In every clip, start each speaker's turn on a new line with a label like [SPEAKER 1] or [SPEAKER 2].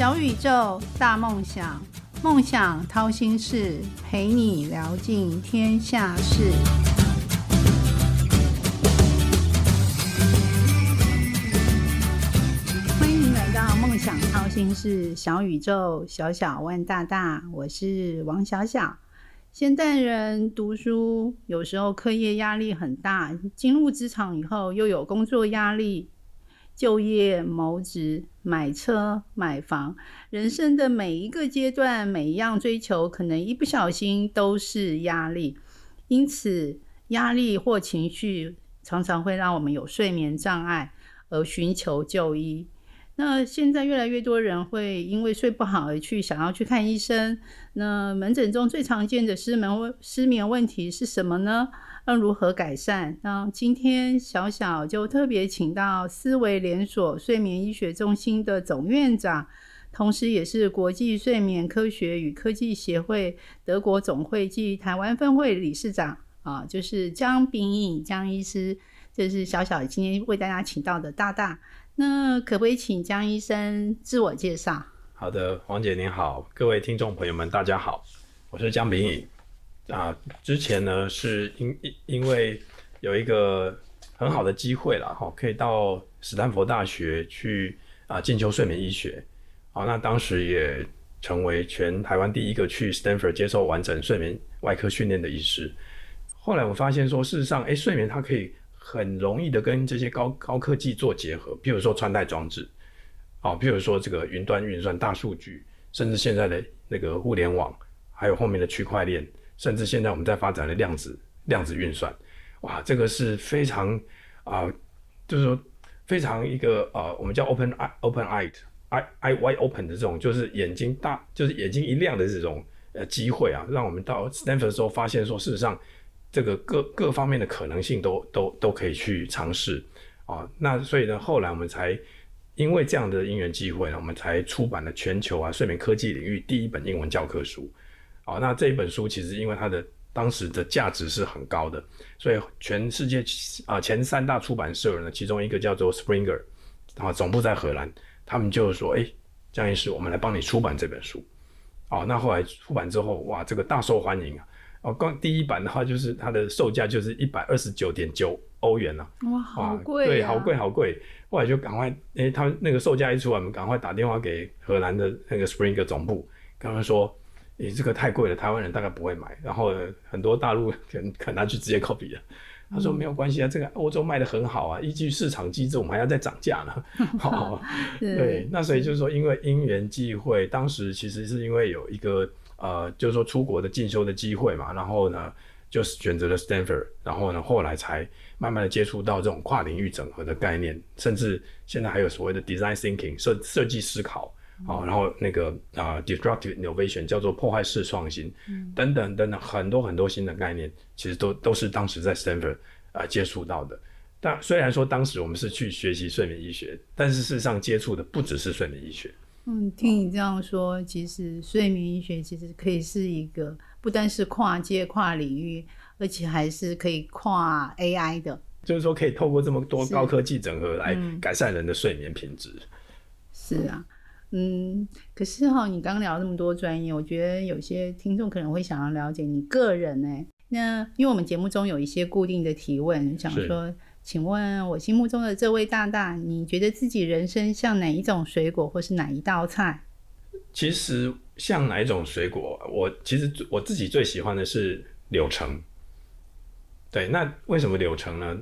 [SPEAKER 1] 小宇宙，大梦想，梦想掏心事，陪你聊尽天下事。欢迎来到梦想掏心事，小宇宙，小小万大大，我是王小小。现代人读书有时候课业压力很大，进入职场以后又有工作压力。就业、谋职、买车、买房，人生的每一个阶段，每一样追求，可能一不小心都是压力。因此，压力或情绪常常会让我们有睡眠障碍，而寻求就医。那现在越来越多人会因为睡不好而去想要去看医生。那门诊中最常见的失眠问失眠问题是什么呢？那如何改善？那今天小小就特别请到思维连锁睡眠医学中心的总院长，同时也是国际睡眠科学与科技协会德国总会暨台湾分会理事长啊，就是江炳颖江医师，这是小小今天为大家请到的大大。那可不可以请江医生自我介绍？
[SPEAKER 2] 好的，王姐您好，各位听众朋友们大家好，我是江炳颖。啊，之前呢是因因因为有一个很好的机会了哈，可以到斯坦福大学去啊进修睡眠医学，好，那当时也成为全台湾第一个去 Stanford 接受完整睡眠外科训练的医师。后来我发现说，事实上，哎，睡眠它可以很容易的跟这些高高科技做结合，比如说穿戴装置，好，比如说这个云端运算、大数据，甚至现在的那个互联网，还有后面的区块链。甚至现在我们在发展的量子量子运算，哇，这个是非常啊，就是说非常一个呃，我们叫 open eye open eye eye eye wide open 的这种，就是眼睛大，就是眼睛一亮的这种呃机会啊，让我们到 Stanford 的时候发现说，事实上这个各各方面的可能性都都都可以去尝试啊。那所以呢，后来我们才因为这样的因缘机会呢，我们才出版了全球啊睡眠科技领域第一本英文教科书。好，那这一本书其实因为它的当时的价值是很高的，所以全世界啊前三大出版社呢，其中一个叫做 Springer，啊总部在荷兰，他们就说，哎，江医师，我们来帮你出版这本书。哦，那后来出版之后，哇，这个大受欢迎啊！哦，光第一版的话，就是它的售价就是一百二十九点九欧元啊。
[SPEAKER 1] 哇，好贵！
[SPEAKER 2] 对，好贵，好贵。后来就赶快，哎，他们那个售价一出来，我们赶快打电话给荷兰的那个 Springer 总部，跟他们说。你这个太贵了，台湾人大概不会买。然后很多大陆可可拿去直接 copy 了。他说没有关系啊，这个欧洲卖的很好啊，依据市场机制，我们还要再涨价呢。好，对，那所以就是说，因为因缘际会，当时其实是因为有一个呃，就是说出国的进修的机会嘛，然后呢，就是选择了 Stanford，然后呢，后来才慢慢的接触到这种跨领域整合的概念，甚至现在还有所谓的 design thinking 设设计思考。好，然后那个啊，destructive innovation 叫做破坏式创新，等等等等，很多很多新的概念，其实都都是当时在 Stanford 啊接触到的。但虽然说当时我们是去学习睡眠医学，但是事实上接触的不只是睡眠医学。
[SPEAKER 1] 嗯，听你这样说，其实睡眠医学其实可以是一个不单是跨界跨领域，而且还是可以跨 AI 的。
[SPEAKER 2] 就是说，可以透过这么多高科技整合来改善人的睡眠品质。
[SPEAKER 1] 是啊。嗯，可是哈，你刚聊那么多专业，我觉得有些听众可能会想要了解你个人呢。那因为我们节目中有一些固定的提问，想说，请问我心目中的这位大大，你觉得自己人生像哪一种水果，或是哪一道菜？
[SPEAKER 2] 其实像哪一种水果，我其实我自己最喜欢的是柳橙。对，那为什么柳橙呢？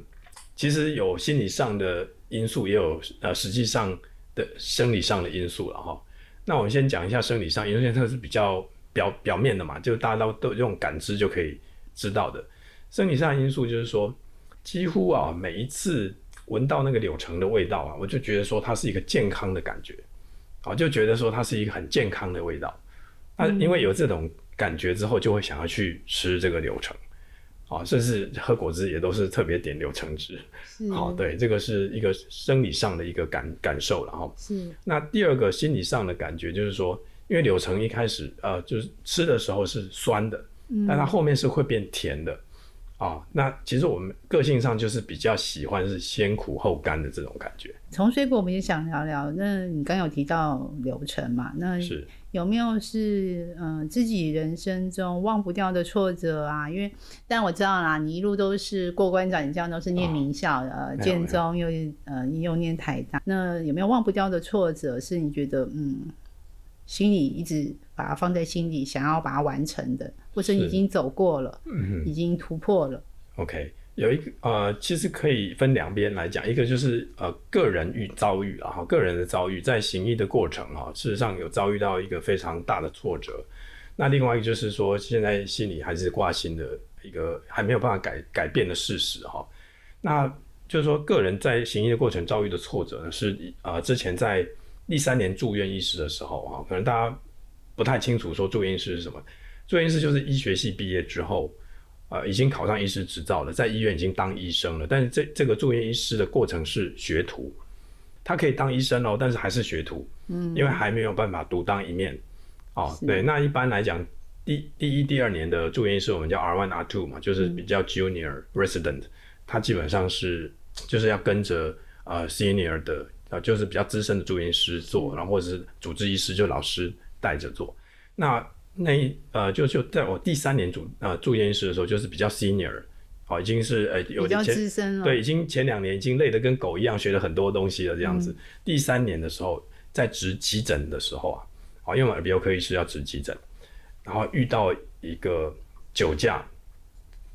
[SPEAKER 2] 其实有心理上的因素，也有呃，实际上。的生理上的因素了哈，那我们先讲一下生理上，因为这个是比较表表面的嘛，就大家都都用感知就可以知道的。生理上的因素就是说，几乎啊每一次闻到那个柳橙的味道啊，我就觉得说它是一个健康的感觉，啊就觉得说它是一个很健康的味道。那因为有这种感觉之后，就会想要去吃这个柳橙。啊，甚至喝果汁也都是特别点柳橙汁。好，对，这个是一个生理上的一个感感受了哈。
[SPEAKER 1] 是。
[SPEAKER 2] 那第二个心理上的感觉就是说，因为柳橙一开始呃就是吃的时候是酸的，但它后面是会变甜的。哦，那其实我们个性上就是比较喜欢是先苦后甘的这种感觉。
[SPEAKER 1] 从水果我们也想聊聊，那你刚有提到流程嘛？那
[SPEAKER 2] 是
[SPEAKER 1] 有没有是嗯、呃自己人生中忘不掉的挫折啊？因为但我知道啦，你一路都是过关斩将，都是念名校的，呃，建中又呃又念台大，那有没有忘不掉的挫折？是你觉得嗯心里一直把它放在心里，想要把它完成的，或者你已经走过了，
[SPEAKER 2] 嗯
[SPEAKER 1] 已经突破了
[SPEAKER 2] ？OK，有一个呃，其实可以分两边来讲，一个就是呃个人遇遭遇啊，哈，个人的遭遇在行医的过程哈，事实上有遭遇到一个非常大的挫折。那另外一个就是说，现在心里还是挂心的一个还没有办法改改变的事实哈。那就是说，个人在行医的过程遭遇的挫折呢，是呃之前在第三年住院医师的时候啊，可能大家不太清楚说住院医师是什么。住院医师就是医学系毕业之后，呃，已经考上医师执照了，在医院已经当医生了。但是这这个住院医师的过程是学徒，他可以当医生哦，但是还是学徒，嗯，因为还没有办法独当一面。哦，对，那一般来讲，第第一、第二年的住院医师我们叫 R one、R two 嘛，就是比较 junior resident，、他基本上是就是要跟着呃 senior 的呃就是比较资深的住院医师做，然后或者是主治医师就老师带着做。那那一呃就就在我第三年主呃住院医师的时候，就是比较 senior，哦，已经是呃有
[SPEAKER 1] 比较资深了，
[SPEAKER 2] 对，已经前两年已经累得跟狗一样，学了很多东西了这样子。第三年的时候，在值急诊的时候啊，好，因为耳鼻喉科医师要值急诊，然后遇到一个酒驾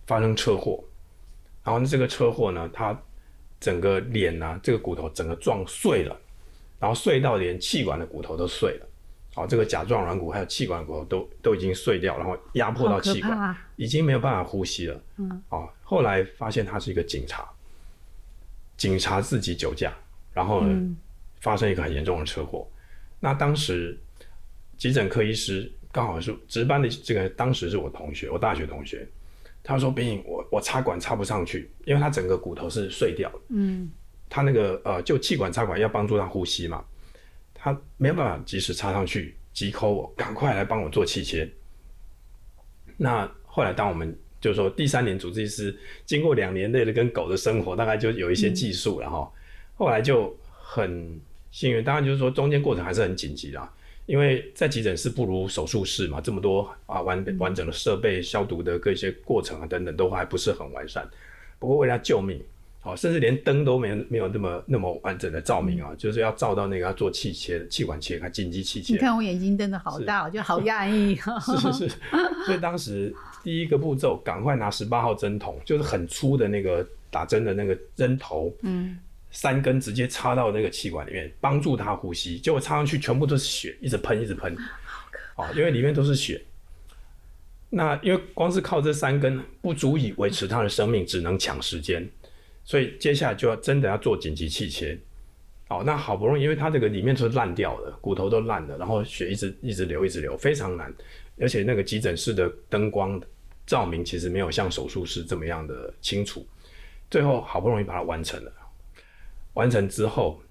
[SPEAKER 2] 发生车祸，然后这个车祸呢，他整个脸啊，这个骨头整个撞碎了，然后碎到连气管的骨头都碎了。好，这个甲状软骨还有气管骨头都都已经碎掉，然后压迫到气管，
[SPEAKER 1] 怕。
[SPEAKER 2] 已经没有办法呼吸了。嗯，哦，后来发现他是一个警察，警察自己酒驾，然后呢、发生一个很严重的车祸。那当时急诊科医师刚好是值班的这个，当时是我同学，我大学同学。他说：“冰影，我我插管插不上去，因为他整个骨头是碎掉的。
[SPEAKER 1] 嗯，
[SPEAKER 2] 他那个呃，就气管插管要帮助他呼吸嘛，他没有办法及时插上去，急抠我，赶快来帮我做气切。那后来当我们就是说第三年主治医师，经过两年累的跟狗的生活，大概就有一些技术了哈。后来就很幸运，当然就是说中间过程还是很紧急的啊，因为在急诊室不如手术室嘛，这么多啊完完整的设备、消毒的各一些过程啊等等都还不是很完善。不过为了救命，好，甚至连灯都没有没有那么那么完整的照明啊，就是要照到那个要做气切、气管切开、紧急气切。
[SPEAKER 1] 你看我眼睛瞪得好大，我觉得好压抑。
[SPEAKER 2] 是是是，所以当时第一个步骤，赶快拿十八号针筒，就是很粗的那个打针的那个针头，
[SPEAKER 1] 嗯，
[SPEAKER 2] 三根直接插到那个气管里面，帮助他呼吸。结果插上去全部都是血，一直喷一直喷，哦，因为里面都是血。那因为光是靠这三根不足以维持他的生命，只能抢时间，所以接下来就要真的要做紧急气切。哦，那好不容易，因为他这个里面都是烂掉的，骨头都烂了，然后血一直一直流一直流，非常难。而且那个急诊室的灯光照明其实没有像手术室这么样的清楚。最后好不容易把它完成了，完成之后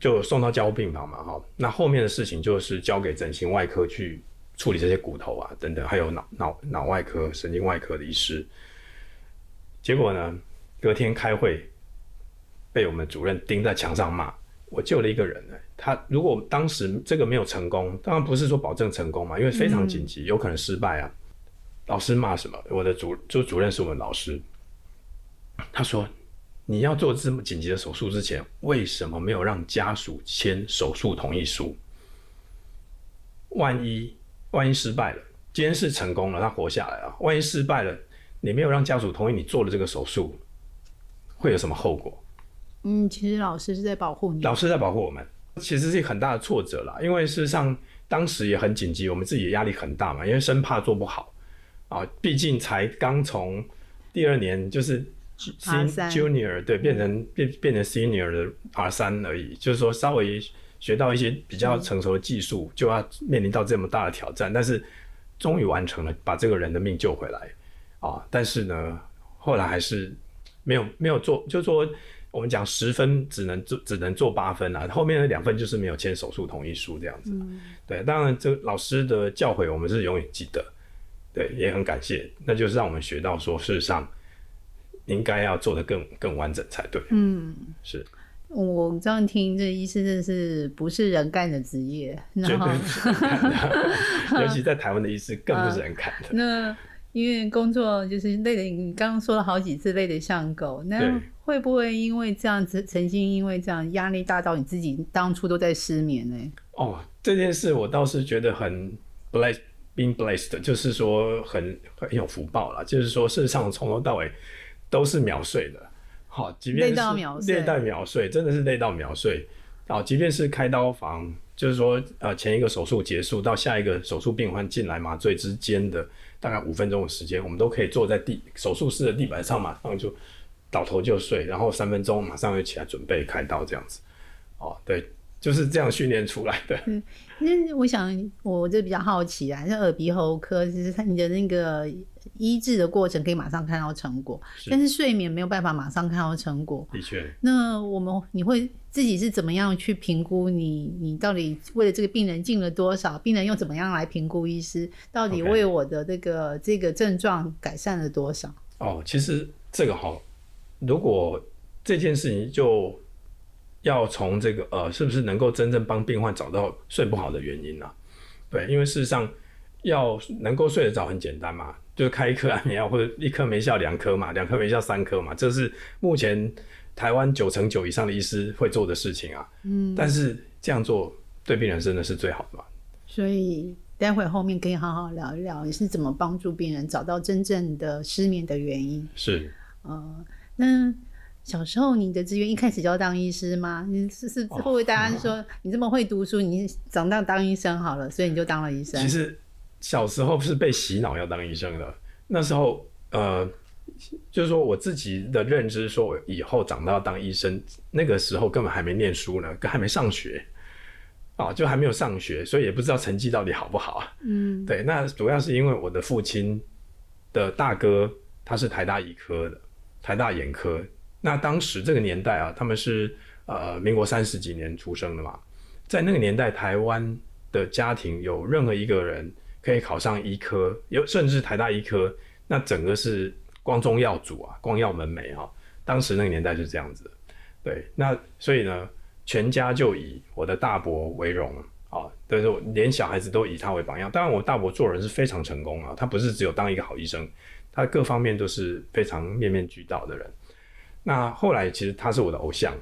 [SPEAKER 2] 就送到加护病房嘛，哈。那后面的事情就是交给整形外科去处理这些骨头啊等等，还有脑脑脑外科、神经外科的医师。结果呢，隔天开会被我们主任钉在墙上骂。我救了一个人呢，他如果当时这个没有成功，当然不是说保证成功嘛，因为非常紧急，有可能失败啊。老师骂什么？我的主就主任是我们老师，他说：“你要做这么紧急的手术之前，为什么没有让家属签手术同意书？万一万一失败了，今天是成功了，他活下来了。万一失败了，你没有让家属同意你做了这个手术，会有什么后果？”
[SPEAKER 1] 嗯，其实老师是在保护你。
[SPEAKER 2] 老师在保护我们，其实是一个很大的挫折啦。因为事实上当时也很紧急，我们自己的压力很大嘛，因为生怕做不好啊，毕竟才刚从第二年就是
[SPEAKER 1] R3
[SPEAKER 2] sen- junior 对变成变变成 senior 的 R 三而已，就是说稍微学到一些比较成熟的技术，就要面临到这么大的挑战，但是终于完成了，把这个人的命救回来啊！但是呢，后来还是没有没有做，就说。我们讲十分只能做只能做八分啊，后面的两分就是没有签手术同意书这样子。对，当然这个老师的教诲我们是永远记得，对，也很感谢，那就是让我们学到说，事实上应该要做的更更完整才对。
[SPEAKER 1] 嗯，
[SPEAKER 2] 是，
[SPEAKER 1] 我这样听，这医师真的是不是人干的职业，
[SPEAKER 2] 绝对不是人干的，尤其在台湾的医师更不是人干的。
[SPEAKER 1] 那因为工作就是累的，你刚刚说了好几次累得像狗，那
[SPEAKER 2] 对
[SPEAKER 1] 会不会因为这样子，曾经因为这样压力大到你自己当初都在失眠呢？
[SPEAKER 2] 哦，这件事我倒是觉得很 blessed。being blessed 就是说很很有福报了，就是说事实上从头到尾都是秒睡的，好，即便是
[SPEAKER 1] 累到秒睡
[SPEAKER 2] 真的是累到秒睡。好，即便是开刀房，就是说呃前一个手术结束到下一个手术病患进来麻醉之间的大概五分钟的时间，我们都可以坐在地手术室的地板上，马上就倒头就睡，然后三分钟马上就起来准备开刀这样子。哦，对，就是这样训练出来的。
[SPEAKER 1] 那我想，我这比较好奇啊，像耳鼻喉科，其实它你的那个医治的过程可以马上看到成果，
[SPEAKER 2] 是
[SPEAKER 1] 但是睡眠没有办法马上看到成果。
[SPEAKER 2] 的确，
[SPEAKER 1] 那我们你会自己是怎么样去评估你你到底为了这个病人进了多少？病人又怎么样来评估医师到底为我的这个这个症状改善了多少？
[SPEAKER 2] 哦，其实这个好，如果这件事情就要从这个呃，是不是能够真正帮病患找到睡不好的原因啊？对，因为事实上要能够睡得着很简单嘛，就是开一颗安眠药或者一颗没效两颗嘛，两颗没效三颗嘛，这是目前台湾九成九以上的医师会做的事情啊。嗯，但是这样做对病人真的是最好的嘛？
[SPEAKER 1] 所以待会后面可以好好聊一聊你是怎么帮助病人找到真正的失眠的原因。
[SPEAKER 2] 是。
[SPEAKER 1] 呃，那小时候你的志愿一开始就要当医师吗？你是是会不会大家说你这么会读书，你长大当医生好了，所以你就当了医生？
[SPEAKER 2] 其实小时候是被洗脑要当医生的，那时候呃，就是说我自己的认知，说我以后长大要当医生，那个时候根本还没念书呢，跟还没上学啊，就还没有上学，所以也不知道成绩到底好不好啊。
[SPEAKER 1] 嗯，
[SPEAKER 2] 对，那主要是因为我的父亲的大哥他是台大医科的，台大眼科。那当时这个年代啊，他们是呃民国三十几年出生的嘛，在那个年代，台湾的家庭有任何一个人可以考上医科，有甚至台大医科，那整个是光宗耀祖啊，光耀门楣啊。当时那个年代是这样子，对，那所以呢，全家就以我的大伯为荣啊，但是我连小孩子都以他为榜样。当然，我大伯做人是非常成功啊，他不是只有当一个好医生，他各方面都是非常面面俱到的人。那后来其实他是我的偶像，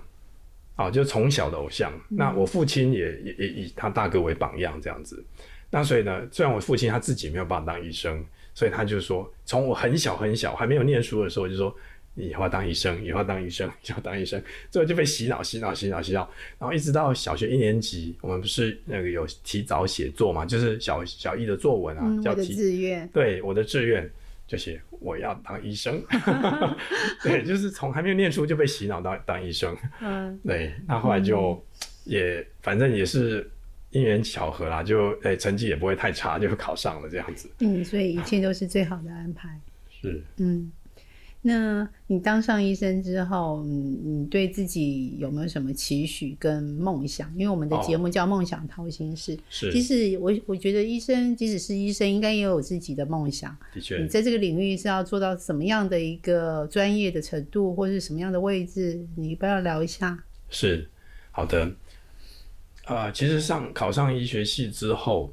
[SPEAKER 2] 啊，就从小的偶像。那我父亲也也也以他大哥为榜样这样子。那所以呢，虽然我父亲他自己没有办法当医生，所以他就说，从我很小很小还没有念书的时候，就说你以后要当医生，以后要当医生，以后要当医生，最后就被洗脑、洗脑、洗脑、洗脑，然后一直到小学一年级，我们不是那个有提早写作嘛，就是小小一的作文啊，
[SPEAKER 1] 嗯，我的
[SPEAKER 2] 叫提
[SPEAKER 1] 志愿。
[SPEAKER 2] 对，我的志愿就是我要当医生。对，就是从还没有念书就被洗脑到当医生。
[SPEAKER 1] 嗯，
[SPEAKER 2] 对，那后来就也反正也是因缘巧合啦，就哎、成绩也不会太差，就考上了这样子。
[SPEAKER 1] 嗯，所以一切都是最好的安排。
[SPEAKER 2] 是
[SPEAKER 1] 嗯，那你当上医生之后，你，你对自己有没有什么期许跟梦想？因为我们的节目叫《梦想掏心事》，
[SPEAKER 2] 是，
[SPEAKER 1] 其实我我觉得医生即使是医生，应该也有自己的梦想。
[SPEAKER 2] 的确
[SPEAKER 1] 你在这个领域是要做到什么样的一个专业的程度，或是什么样的位置？你要不要聊一下？
[SPEAKER 2] 是好的。呃，其实上考上医学系之后，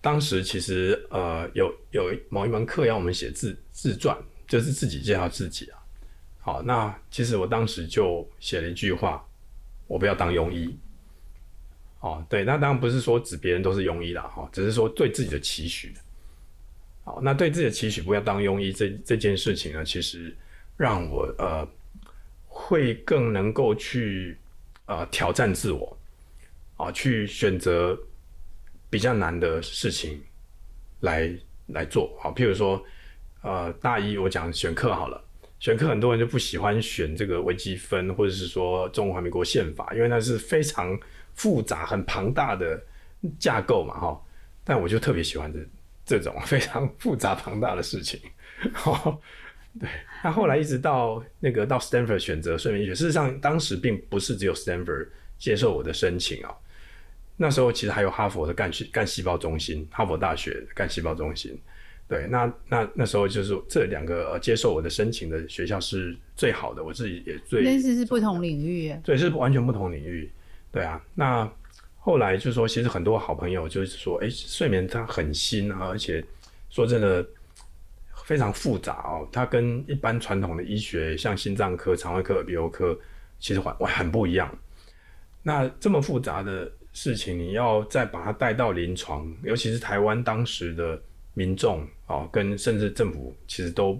[SPEAKER 2] 当时其实呃有有某一门课要我们写自自传，就是自己介绍自己啊。好，那其实我当时就写了一句话：我不要当庸医。哦，对，那当然不是说指别人都是庸医啦，哈、只是说对自己的期许。好，那对自己的期许不要当庸医这这件事情呢，其实让我呃会更能够去呃挑战自我，啊，去选择比较难的事情来来做。好，譬如说呃大一我讲选课好了。选课很多人就不喜欢选这个微积分，或者是说中华民国宪法，因为那是非常复杂、很庞大的架构嘛，哈。但我就特别喜欢这这种 非常复杂庞大的事情。对，那后来一直到那个到 Stanford 选择睡眠医学，事实上当时并不是只有 Stanford 接受我的申请啊。那时候其实还有哈佛的干细干细胞中心，哈佛大学干细胞中心。对，那那那时候就是这两个、呃、接受我的申请的学校是最好的，我自己也最
[SPEAKER 1] 但是是不同领域耶，
[SPEAKER 2] 对，是完全不同领域。对啊，那后来就是说，其实很多好朋友就是说，哎，睡眠它很新啊，而且说真的非常复杂哦，它跟一般传统的医学，像心脏科、肠胃科、耳鼻喉科，其实很很不一样。那这么复杂的事情，你要再把它带到临床，尤其是台湾当时的民众哦，跟甚至政府，其实都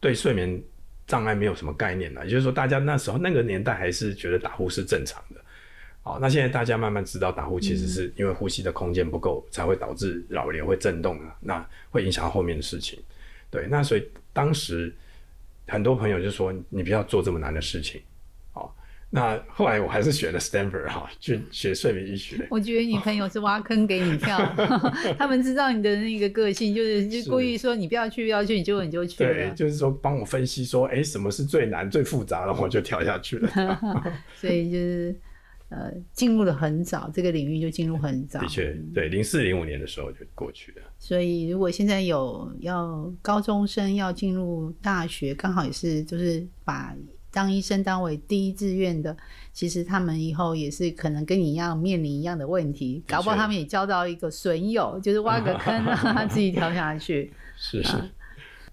[SPEAKER 2] 对睡眠障碍没有什么概念了。也就是说，大家那时候那个年代还是觉得打呼是正常的。好，那现在大家慢慢知道，打呼其实是因为呼吸的空间不够，才会导致扰流会震动啊，那会影响后面的事情。对，那所以当时很多朋友就说，你不要做这么难的事情。那后来我还是选了 Stanford 哈，去学睡眠医学。
[SPEAKER 1] 我觉得你朋友是挖坑给你跳，他们知道你的那个个性，就是就故意说你不要去，不要去，你就你就去了。
[SPEAKER 2] 对，就是说帮我分析说，哎，什么是最难、最复杂的，我就跳下去了。
[SPEAKER 1] 所以就是呃，进入的很早，这个领域就进入很早。
[SPEAKER 2] 的确，对，零四零五年的时候就过去了。
[SPEAKER 1] 所以如果现在有要高中生要进入大学，刚好也是就是把。当医生当为第一志愿的，其实他们以后也是可能跟你一样面临一样的问题，搞不好他们也交到一个损友，就是挖个坑让他自己跳下去。
[SPEAKER 2] 是是，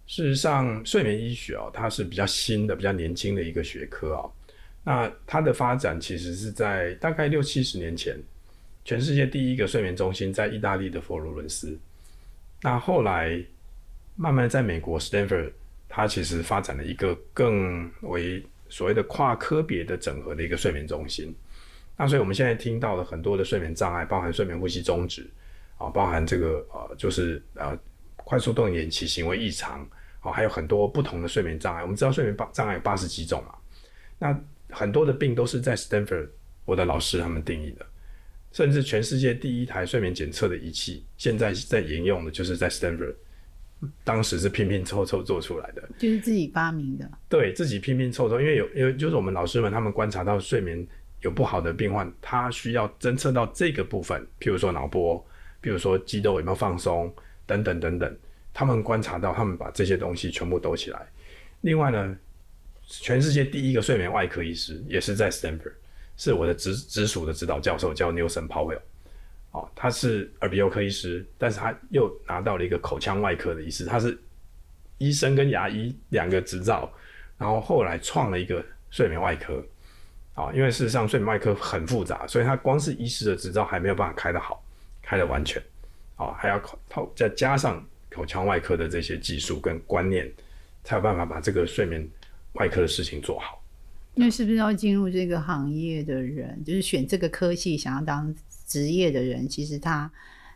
[SPEAKER 2] 事实上，睡眠医学哦，它是比较新的、比较年轻的一个学科啊。那它的发展其实是在大概六七十年前，全世界第一个睡眠中心在意大利的佛罗伦斯。那后来慢慢在美国 Stanford，它其实发展了一个更为所谓的跨科别的整合的一个睡眠中心，那所以我们现在听到了很多的睡眠障碍，包含睡眠呼吸中止，啊，包含这个呃，就是呃，快速动眼期行为异常，啊，还有很多不同的睡眠障碍。我们知道睡眠障碍有八十几种嘛，那很多的病都是在 Stanford 我的老师他们定义的，甚至全世界第一台睡眠检测的仪器，现在在沿用的就是在 Stanford。当时是拼拼凑凑做出来的，
[SPEAKER 1] 就是自己发明的。
[SPEAKER 2] 对自己拼拼凑凑，因为有，因为就是我们老师们他们观察到睡眠有不好的病患，他需要侦测到这个部分，譬如说脑波，譬如说肌肉有没有放松等等等等，他们观察到，他们把这些东西全部都起来。另外呢，全世界第一个睡眠外科医师也是在 Stanford，是我的直直属的指导教授，叫 Newson Powell。哦，他是耳鼻喉科医师，但是他又拿到了一个口腔外科的医师，他是医生跟牙医两个执照，然后后来创了一个睡眠外科。啊，因为事实上睡眠外科很复杂，所以他光是医师的执照还没有办法开得好，开得完全。啊，还要靠再加上口腔外科的这些技术跟观念，才有办法把这个睡眠外科的事情做好。
[SPEAKER 1] 那是不是要进入这个行业的人，就是选这个科系，想要当？职业的人其实他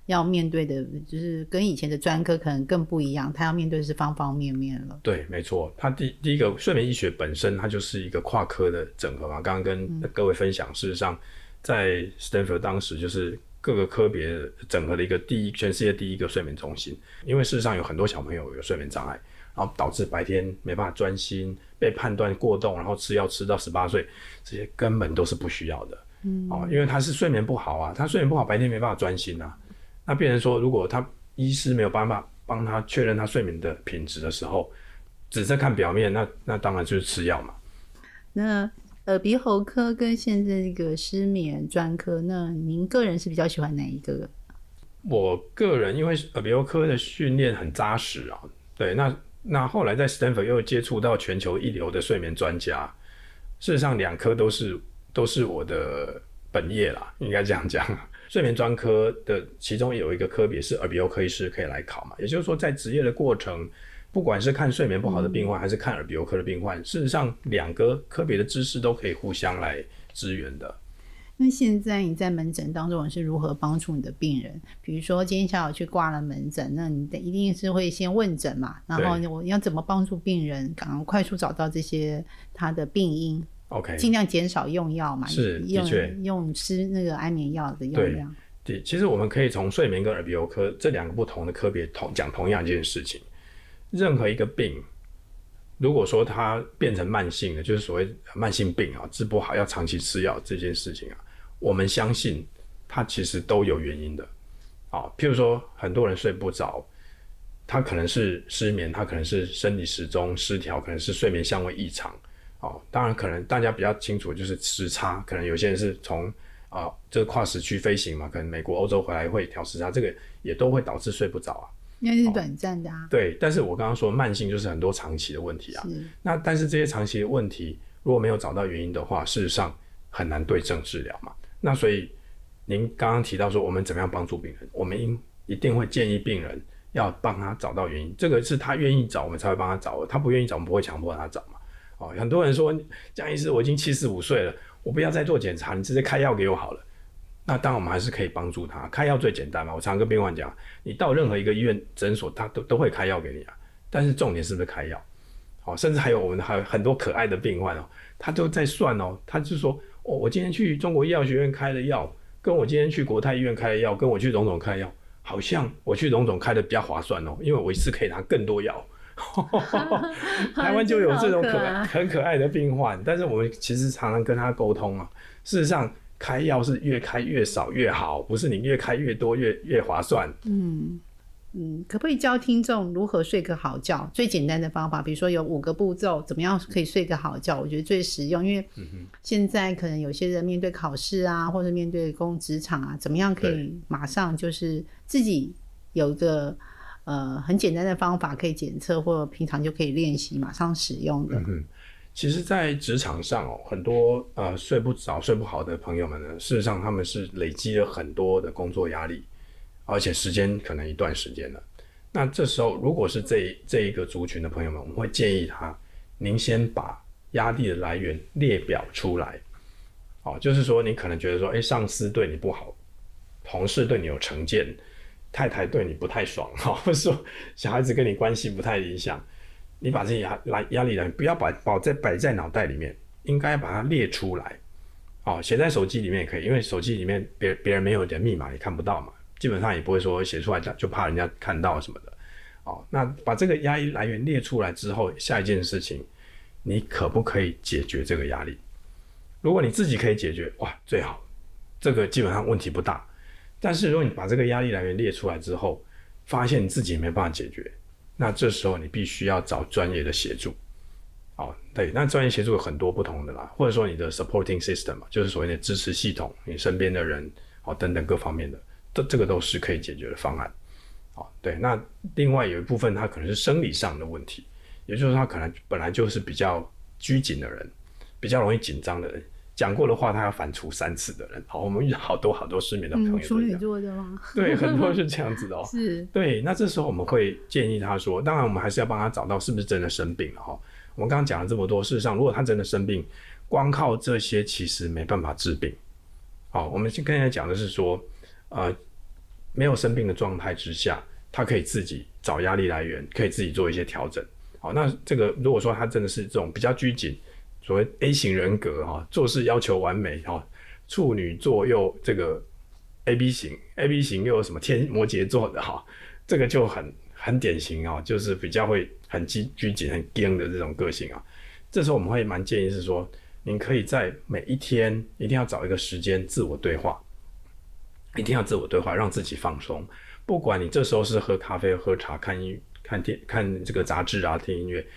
[SPEAKER 1] 要面对的，就是跟以前的专科可能更不一样。他要面对的是方方面面了。
[SPEAKER 2] 对，没错。他第第一个睡眠医学本身，它就是一个跨科的整合嘛。刚刚跟各位分享，事实上在 Stanford 当时就是各个科别整合的一个第一，全世界第一个睡眠中心。因为事实上有很多小朋友有睡眠障碍，然后导致白天没办法专心，被判断过动，然后吃药吃到十八岁，这些根本都是不需要的。嗯，哦，因为他是睡眠不好啊，他睡眠不好，白天没办法专心啊。那病人说，如果他医师没有办法帮他确认他睡眠的品质的时候，只是看表面，那那当然就是吃药嘛。
[SPEAKER 1] 那耳鼻喉科跟现在这个失眠专科，那您个人是比较喜欢哪一个？
[SPEAKER 2] 我个人因为耳鼻喉科的训练很扎实啊，对，那那后来在 Stanford 又接触到全球一流的睡眠专家，事实上两科都是。都是我的本业啦，应该这样讲。睡眠专科的其中有一个科别是耳鼻喉科医师可以来考嘛，也就是说，在职业的过程，不管是看睡眠不好的病患，还是看耳鼻喉科的病患，事实上两个科别的知识都可以互相来支援的。
[SPEAKER 1] 那现在你在门诊当中你是如何帮助你的病人？比如说今天下午去挂了门诊，那你的一定是会先问诊嘛，然后我要怎么帮助病人，赶快快速找到这些他的病因
[SPEAKER 2] ？OK，
[SPEAKER 1] 尽量减少用药嘛，
[SPEAKER 2] 是的确
[SPEAKER 1] 用吃那个安眠药的用量。
[SPEAKER 2] 对，其实我们可以从睡眠跟耳鼻喉科这两个不同的科别同讲同样一件事情。任何一个病，如果说它变成慢性的，就是所谓慢性病啊，治不好要长期吃药这件事情啊，我们相信它其实都有原因的。啊，譬如说很多人睡不着，他可能是失眠，他可能是生理时钟失调，可能是睡眠相位异常。哦，当然可能大家比较清楚就是时差，可能有些人是从啊这个跨时区飞行嘛，可能美国、欧洲回来会调时差，这个也都会导致睡不着啊。
[SPEAKER 1] 因为是短暂的啊。
[SPEAKER 2] 对，但是我刚刚说慢性就是很多长期的问题啊。
[SPEAKER 1] 是
[SPEAKER 2] 那但是这些长期的问题如果没有找到原因的话，事实上很难对症治疗嘛。那所以您刚刚提到说我们怎么样帮助病人，我们应一定会建议病人要帮他找到原因，这个是他愿意找我们才会帮他找，他不愿意找我们不会强迫他找嘛。哦，很多人说江医师我已经七十五岁了，我不要再做检查，你直接开药给我好了。那当然我们还是可以帮助他，开药最简单嘛。我常跟病患讲，你到任何一个医院诊所，他都都会开药给你啊。但是重点是不是开药？哦，甚至还有我们还有很多可爱的病患哦，他都在算哦，他就说哦，我今天去中国医药学院开的药，跟我今天去国泰医院开的药，跟我去荣总开的药，好像我去荣总开的比较划算哦，因为我一次可以拿更多药。台湾就有这种可
[SPEAKER 1] 好可爱
[SPEAKER 2] 很可爱的病患，但是我们其实常常跟他沟通啊，事实上开药是越开越少越好，不是你越开越多越越划算。
[SPEAKER 1] 嗯嗯，可不可以教听众如何睡个好觉？最简单的方法，比如说有五个步骤，怎么样可以睡个好觉？我觉得最实用，因为现在可能有些人面对考试啊，或者面对公职场啊，怎么样可以马上就是自己有一个呃很简单的方法可以检测，或者平常就可以练习，马上使用的。
[SPEAKER 2] 其实，在职场上哦，很多呃睡不着、睡不好的朋友们呢，事实上他们是累积了很多的工作压力，而且时间可能一段时间了。那这时候，如果是这这一个族群的朋友们，我们会建议他，您先把压力的来源列表出来。哦，就是说，你可能觉得说，哎，上司对你不好，同事对你有成见，太太对你不太爽，哈、或者说小孩子跟你关系不太理想，你把这些压来压力来不要把保在摆在脑袋里面，应该把它列出来，哦，写在手机里面也可以，因为手机里面别别人没有你的密码，你看不到嘛，基本上也不会说写出来就怕人家看到什么的，哦，那把这个压力来源列出来之后，下一件事情，你可不可以解决这个压力？如果你自己可以解决，哇，最好，这个基本上问题不大。但是如果你把这个压力来源列出来之后，发现你自己没办法解决，那这时候你必须要找专业的协助。哦，对，那专业协助有很多不同的啦，或者说你的 supporting system，就是所谓的支持系统，你身边的人，哦，等等各方面的，这这个都是可以解决的方案。哦，对，那另外有一部分他可能是生理上的问题，也就是他可能本来就是比较拘谨的人，比较容易紧张的人，讲过的话他要反刍三次的人。好，我们遇到好多好多失眠的朋
[SPEAKER 1] 嗯，
[SPEAKER 2] 友
[SPEAKER 1] 处女座的吗？
[SPEAKER 2] 对，很多是这样子的哦。
[SPEAKER 1] 是，
[SPEAKER 2] 对，那这时候我们会建议他说，当然我们还是要帮他找到是不是真的生病了哈。我们刚刚讲了这么多，事实上如果他真的生病，光靠这些其实没办法治病。好，我们先刚才讲的是说，呃，没有生病的状态之下，他可以自己找压力来源，可以自己做一些调整。好，那这个如果说他真的是这种比较拘谨，所谓 A 型人格哈，做事要求完美哈，处女座又这个 A B 型，A B 型又有什么天摩羯座的哈，这个就很很典型啊，就是比较会很拘拘谨、很硬的这种个性啊。这时候我们会蛮建议是说，您可以在每一天一定要找一个时间自我对话，一定要自我对话，让自己放松。不管你这时候是喝咖啡、喝茶、看音、看电、看这个杂志啊、听音乐，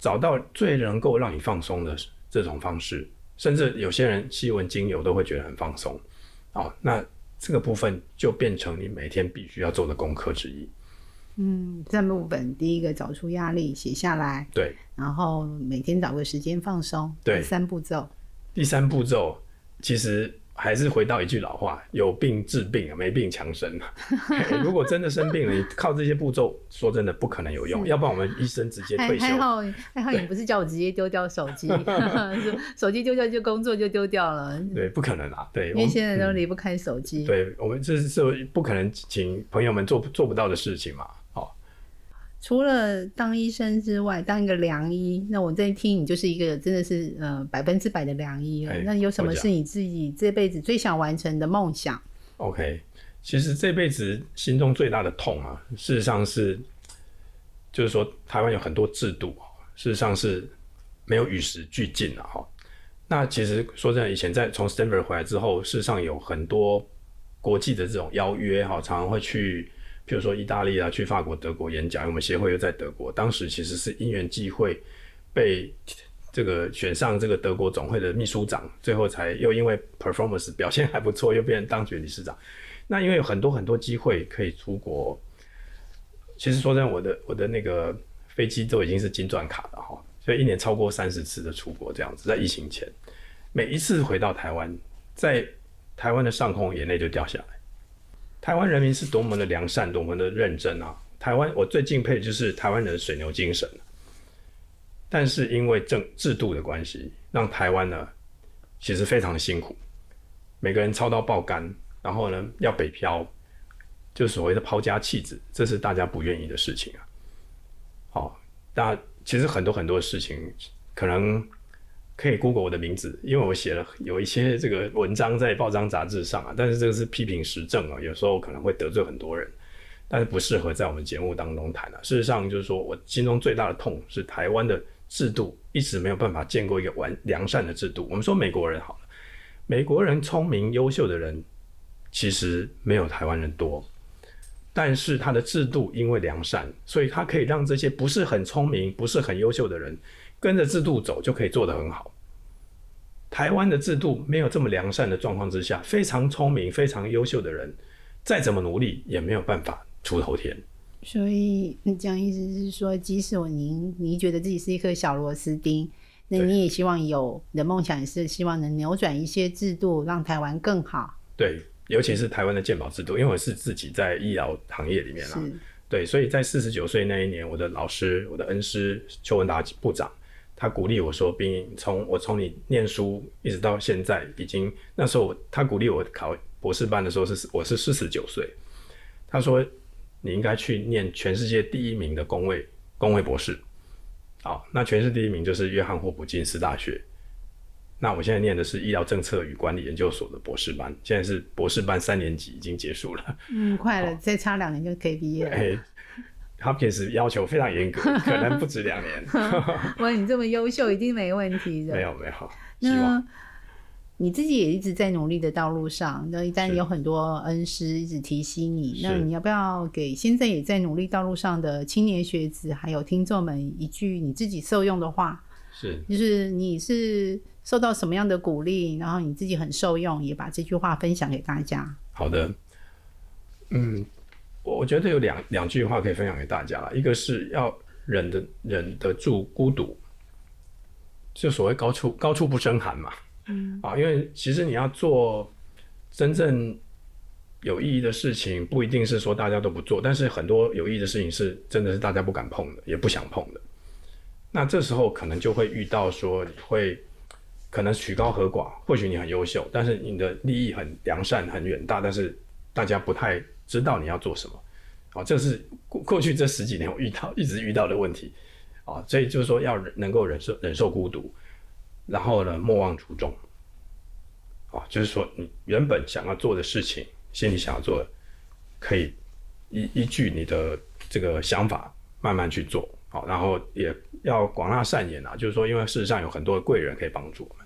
[SPEAKER 2] 找到最能够让你放松的这种方式，甚至有些人吸闻精油都会觉得很放松。哦，那这个部分就变成你每天必须要做的功课之一。
[SPEAKER 1] 嗯，这部分第一个找出压力，写下来，
[SPEAKER 2] 对，
[SPEAKER 1] 然后每天找个时间放松。
[SPEAKER 2] 对
[SPEAKER 1] 第三步骤，
[SPEAKER 2] 第三步骤其实还是回到一句老话：有病治病啊，没病强身 如果真的生病了，你靠这些步骤，说真的不可能有用，要不然我们医生直接
[SPEAKER 1] 还
[SPEAKER 2] 退休
[SPEAKER 1] 还。好还好，你不是叫我直接丢掉手机，是 手机丢掉就工作就丢掉了，
[SPEAKER 2] 对，不可能啊。对，
[SPEAKER 1] 因为现在都离不开手机。
[SPEAKER 2] 对我们这是这不可能请朋友们做做不到的事情嘛。哦，
[SPEAKER 1] 除了当医生之外，当一个良医，那我这一听你就是一个真的是呃百分之百的良医了
[SPEAKER 2] 哎。
[SPEAKER 1] 那有什么是你自己这辈子最想完成的梦想
[SPEAKER 2] ？OK，其实这辈子心中最大的痛啊，事实上是，就是说台湾有很多制度啊，事实上是没有与时俱进的哈。那其实说真的，以前在从 Stanford 回来之后，事实上有很多国际的这种邀约哈，常常会去，譬如说意大利啊，去法国、德国演讲，我们协会又在德国，当时其实是因缘际会被这个选上这个德国总会的秘书长，最后才又因为 performance 表现还不错，又变成当选理事长。那因为有很多很多机会可以出国，其实说真的，我的我的那个飞机都已经是金钻卡了哈，所以一年超过三十次的出国这样子，在疫情前，每一次回到台湾，在台湾的上空眼泪就掉下来。台湾人民是多么的良善，多么的认真啊！台湾我最敬佩的就是台湾人的水牛精神。但是因为政制度的关系，让台湾呢其实非常的辛苦，每个人操到爆肝，然后呢要北漂，就所谓的抛家弃子，这是大家不愿意的事情啊。好，那其实很多很多事情可能可以 Google 我的名字，因为我写了有一些这个文章在报章杂志上啊，但是这个是批评时政啊，有时候可能会得罪很多人，但是不适合在我们节目当中谈啊。事实上，就是说我心中最大的痛是台湾的。制度一直没有办法建构一个完良善的制度。我们说美国人好了，美国人聪明优秀的人其实没有台湾人多，但是他的制度因为良善，所以他可以让这些不是很聪明、不是很优秀的人跟着制度走，就可以做得很好。台湾的制度没有这么良善的状况之下，非常聪明、非常优秀的人再怎么努力也没有办法出头天。
[SPEAKER 1] 所以你这样意思是说，即使我您你觉得自己是一颗小螺丝钉，那你也希望有你的梦想，也是希望能扭转一些制度，让台湾更好。
[SPEAKER 2] 对，尤其是台湾的健保制度，因为我是自己在医疗行业里面啦。对，所以在四十九岁那一年，我的老师，我的恩师邱文达部长，他鼓励我说：“冰，从我从你念书一直到现在，已经那时候他鼓励我考博士班的时候是我是四十九岁，他说。”你应该去念全世界第一名的工位工位博士，好，那全世界第一名就是约翰霍普金斯大学。那我现在念的是医疗政策与管理研究所的博士班，现在是博士班三年级已经结束了。
[SPEAKER 1] 嗯，快了，再差两年就可以毕业了。哎
[SPEAKER 2] ，Hopkins 要求非常严格，可能不止两年。
[SPEAKER 1] 哇，你这么优秀，一定没问题的。
[SPEAKER 2] 没有没有，希望。
[SPEAKER 1] 你自己也一直在努力的道路上，那一旦有很多恩师一直提醒你，那你要不要给现在也在努力道路上的青年学子还有听众们一句你自己受用的话？
[SPEAKER 2] 是，
[SPEAKER 1] 就是你是受到什么样的鼓励，然后你自己很受用，也把这句话分享给大家。
[SPEAKER 2] 好的，嗯，我我觉得有两两句话可以分享给大家了，一个是要忍得忍得住孤独，就所谓高处高处不胜寒嘛。嗯啊，因为其实你要做真正有意义的事情，不一定是说大家都不做，但是很多有意义的事情是真的是大家不敢碰的，也不想碰的。那这时候可能就会遇到说，你会可能曲高和寡，或许你很优秀，但是你的利益很良善、很远大，但是大家不太知道你要做什么。哦，这是过过去这十几年我遇到一直遇到的问题。啊，所以就是说要能够忍受忍受孤独。然后呢，莫忘初衷，啊，就是说你原本想要做的事情，心里想要做的，可以依依据你的这个想法慢慢去做，好，然后也要广纳善言啊，就是说，因为事实上有很多贵人可以帮助我们，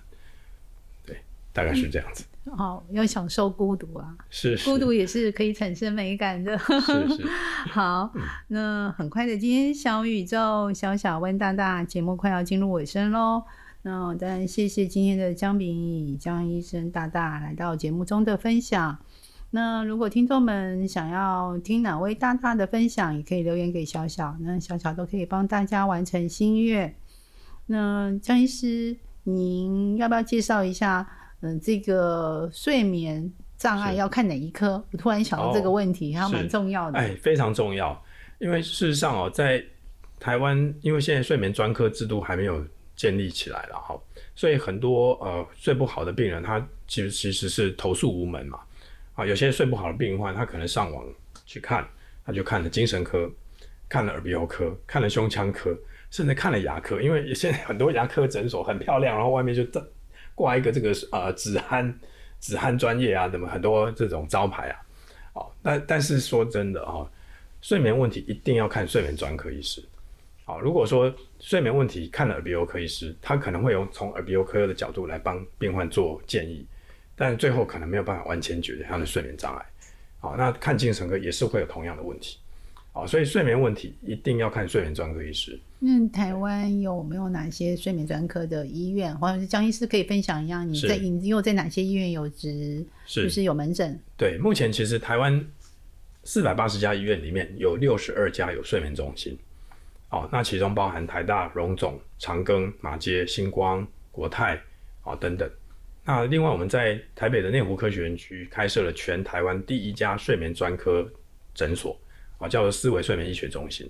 [SPEAKER 2] 对，大概是这样子。
[SPEAKER 1] 哦，要享受孤独啊，
[SPEAKER 2] 是
[SPEAKER 1] 孤独也是可以产生美感的。
[SPEAKER 2] 是是。
[SPEAKER 1] 好，那很快的，今天小宇宙小小问大大节目快要进入尾声喽。那当然，谢谢今天的江炳义江医生大大来到节目中的分享。那如果听众们想要听哪位大大的分享，也可以留言给小小，那小小都可以帮大家完成心愿。那江医师，您要不要介绍一下？嗯，这个睡眠障碍要看哪一科？我突然想到这个问题，还蛮重要的。
[SPEAKER 2] 哎，非常重要，因为事实上哦，在台湾，因为现在睡眠专科制度还没有。建立起来了哈，所以很多呃睡不好的病人，他其实其实是投诉无门嘛，啊，有些睡不好的病患，他可能上网去看，他就看了精神科，看了耳鼻喉科，看了胸腔科，甚至看了牙科，因为现在很多牙科诊所很漂亮，然后外面就挂一个这个呃止鼾止鼾专业啊，怎么很多这种招牌啊，哦，但但是说真的啊，睡眠问题一定要看睡眠专科医师。好，如果说睡眠问题看了耳鼻喉科医师，他可能会有从耳鼻喉科的角度来帮病患做建议，但最后可能没有办法完全解决他的睡眠障碍。好，那看精神科也是会有同样的问题。好，所以睡眠问题一定要看睡眠专科医师。
[SPEAKER 1] 那台湾有没有哪些睡眠专科的医院，或者是江医师可以分享一下？你在你又在哪些医院有职？
[SPEAKER 2] 是，
[SPEAKER 1] 就是有门诊？
[SPEAKER 2] 对，目前其实台湾四百八十家医院里面有六十二家有睡眠中心。哦，那其中包含台大、荣总、长庚、马街、星光、国泰啊等等。那另外我们在台北的内湖科学园区开设了全台湾第一家睡眠专科诊所。啊，叫做思维睡眠医学中心。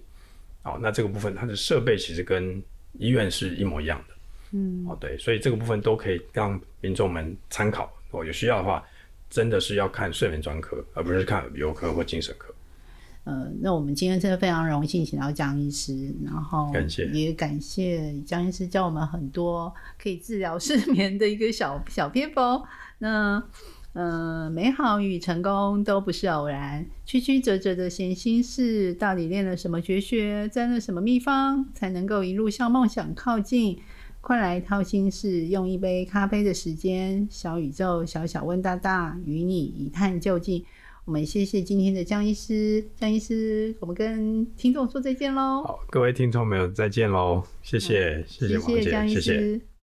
[SPEAKER 2] 好，那这个部分它的设备其实跟医院是一模一样的。嗯，哦，对，所以这个部分都可以让民众们参考。哦，有需要的话，真的是要看睡眠专科，而不是看耳鼻喉科或精神科。
[SPEAKER 1] 呃，那我们今天真的非常荣幸请到江医师，然后
[SPEAKER 2] 感谢
[SPEAKER 1] 也感谢江医师教我们很多可以治疗 失眠的一个小小偏方。那。嗯，美好与成功都不是偶然。曲曲折折的闲心事，到底练了什么绝学，沾了什么秘方，才能够一路向梦想靠近？快来掏心事，用一杯咖啡的时间，小宇宙小小问大大，与你一探究竟。我们谢谢今天的江医师，江医师，我们跟听众说再见喽。
[SPEAKER 2] 好，各位听众朋友再见喽，谢谢，谢
[SPEAKER 1] 谢
[SPEAKER 2] 谢江
[SPEAKER 1] 医师。